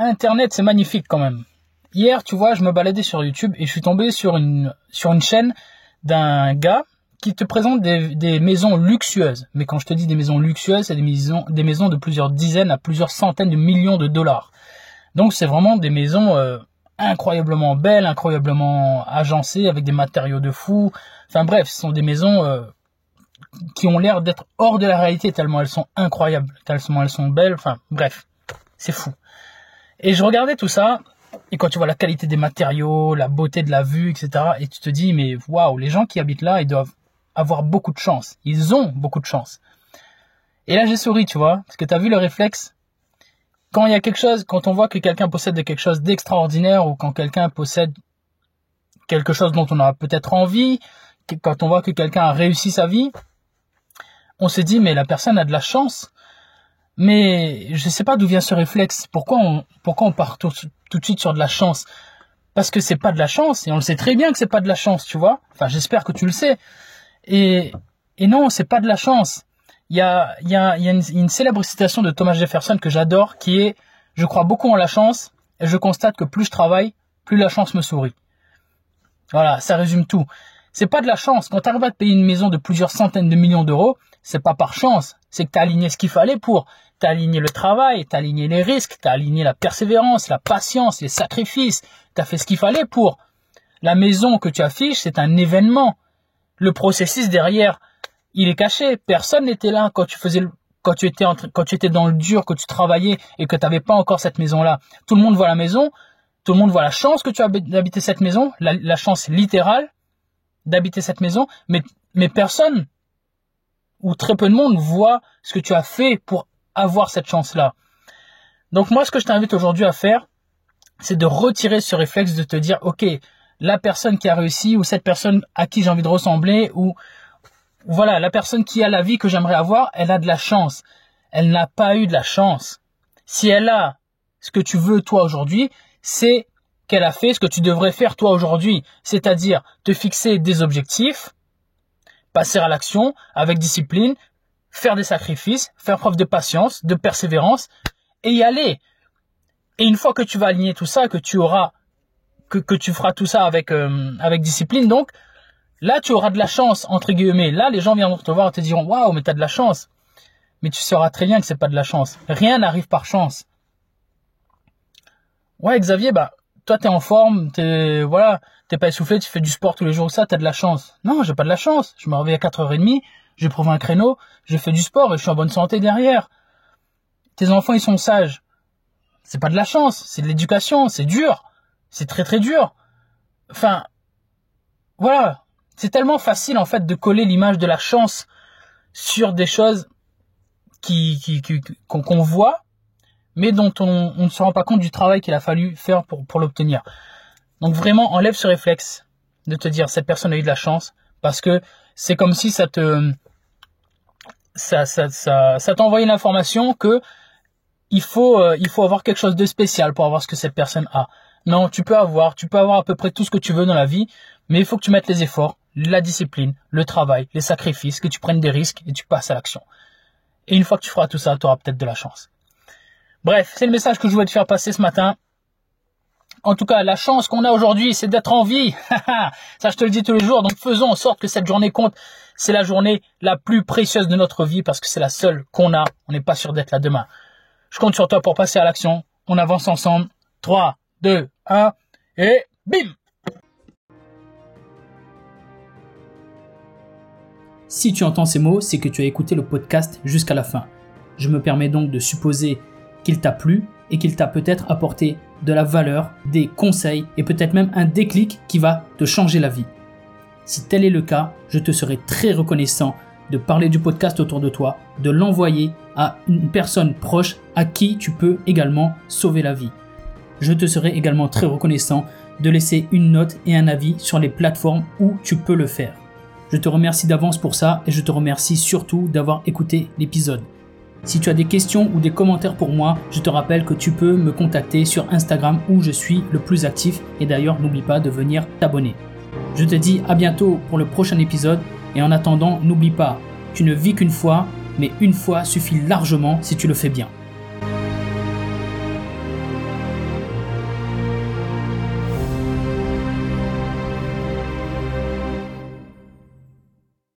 Internet, c'est magnifique quand même. Hier, tu vois, je me baladais sur YouTube et je suis tombé sur une, chaîne d'un gars qui te présente des, maisons luxueuses. Mais quand je te dis des maisons luxueuses, c'est des maisons, des maisons de plusieurs dizaines à plusieurs centaines de millions de dollars. Donc c'est vraiment des maisons euh, incroyablement belles, incroyablement agencées, avec des matériaux de fou. Enfin bref, ce sont des maisons euh, qui ont l'air d'être hors de la réalité tellement elles sont incroyables, tellement elles sont belles. Enfin bref, c'est fou. Et je regardais tout ça, et quand tu vois la qualité des matériaux, la beauté de la vue, etc., et tu te dis, mais waouh, les gens qui habitent là, ils doivent avoir beaucoup de chance. Ils ont beaucoup de chance. Et là, j'ai souri, tu vois, parce que tu as vu le réflexe? Quand il y a quelque chose, quand on voit que quelqu'un possède quelque chose d'extraordinaire ou quand quelqu'un possède quelque chose dont on a peut-être envie, quand on voit que quelqu'un a réussi sa vie, on se dit mais la personne a de la chance. Mais je ne sais pas d'où vient ce réflexe. Pourquoi on, pourquoi on part tout, de suite sur de la chance? Parce que c'est pas de la chance et on le sait très bien que c'est pas de la chance, tu vois? Enfin, j'espère que tu le sais. Et, et non, c'est pas de la chance il y a, y a, y a une, une, célèbre citation de Thomas Jefferson que j'adore qui est Je crois beaucoup en la chance et je constate que plus je travaille, plus la chance me sourit. Voilà, ça résume tout. C'est pas de la chance. Quand tu arrives à te payer une maison de plusieurs centaines de millions d'euros, c'est pas par chance. C'est que tu as aligné ce qu'il fallait pour. Tu as aligné le travail, tu as aligné les risques, tu as aligné la persévérance, la patience, les sacrifices. Tu as fait ce qu'il fallait pour. La maison que tu affiches, c'est un événement. Le processus derrière, il est caché. Personne n'était là quand tu faisais quand tu étais quand tu étais dans le dur, que tu travaillais et que tu n'avais pas encore cette maison-là. Tout le monde voit la maison, tout le monde voit la chance que tu as d'habiter cette maison, la, chance littérale d'habiter cette maison, mais, mais personne ou très peu de monde voit ce que tu as fait pour avoir cette chance-là. Donc moi, ce que je t'invite aujourd'hui à faire, c'est de retirer ce réflexe de te dire, ok, la personne qui a réussi ou cette personne à qui j'ai envie de ressembler ou voilà, la personne qui a la vie que j'aimerais avoir, elle a de la chance. Elle n'a pas eu de la chance. Si elle a ce que tu veux toi aujourd'hui, c'est qu'elle a fait ce que tu devrais faire toi aujourd'hui, c'est-à-dire te fixer des objectifs, passer à l'action avec discipline, faire des sacrifices, faire preuve de patience, de persévérance et y aller. Et une fois que tu vas aligner tout ça, que tu auras, que, que tu feras tout ça avec, euh, avec discipline, donc, Là, tu auras de la chance, entre guillemets. Là, les gens viendront te voir et te diront, waouh, mais t'as de la chance. Mais tu sauras très bien que c'est pas de la chance. Rien n'arrive par chance. Ouais, Xavier, bah, toi, t'es en forme, t'es, voilà, t'es pas essoufflé, tu fais du sport tous les jours, ça, t'as de la chance. Non, j'ai pas de la chance. Je me réveille à 4h30, j'ai prouvé un créneau, j'ai fait du sport et je suis en bonne santé derrière. Tes enfants, ils sont sages. C'est pas de la chance, c'est de l'éducation, c'est dur. C'est très très dur. Enfin, voilà, c'est tellement facile en fait de coller l'image de la chance sur des choses qu'on voit, mais dont on, ne se rend pas compte du travail qu'il a fallu faire pour, l'obtenir. Donc vraiment, enlève ce réflexe de te dire cette personne a eu de la chance, parce que c'est comme si ça te ça ça ça, que il faut euh, il faut avoir quelque chose de spécial pour avoir ce que cette personne a. Non, tu peux avoir, tu peux avoir à peu près tout ce que tu veux dans la vie, mais il faut que tu mettes les efforts la discipline, le travail, les sacrifices, que tu prennes des risques et tu passes à l'action. Et une fois que tu feras tout ça, tu auras peut-être de la chance. Bref, c'est le message que je voulais te faire passer ce matin. En tout cas, la chance qu'on a aujourd'hui, c'est d'être en vie. ça, je te le dis tous les jours. Donc, faisons en sorte que cette journée compte. C'est la journée la plus précieuse de notre vie parce que c'est la seule qu'on a. On n'est pas sûr d'être là demain. Je compte sur toi pour passer à l'action. On avance ensemble. 3, 2, 1 et bim Si tu entends ces mots, c'est que tu as écouté le podcast jusqu'à la fin. Je me permets donc de supposer qu'il t'a plu et qu'il t'a peut-être apporté de la valeur, des conseils et peut-être même un déclic qui va te changer la vie. Si tel est le cas, je te serai très reconnaissant de parler du podcast autour de toi, de l'envoyer à une personne proche à qui tu peux également sauver la vie. Je te serai également très reconnaissant de laisser une note et un avis sur les plateformes où tu peux le faire. Je te remercie d'avance pour ça et je te remercie surtout d'avoir écouté l'épisode. Si tu as des questions ou des commentaires pour moi, je te rappelle que tu peux me contacter sur Instagram où je suis le plus actif et d'ailleurs n'oublie pas de venir t'abonner. Je te dis à bientôt pour le prochain épisode et en attendant n'oublie pas, tu ne vis qu'une fois, mais une fois suffit largement si tu le fais bien.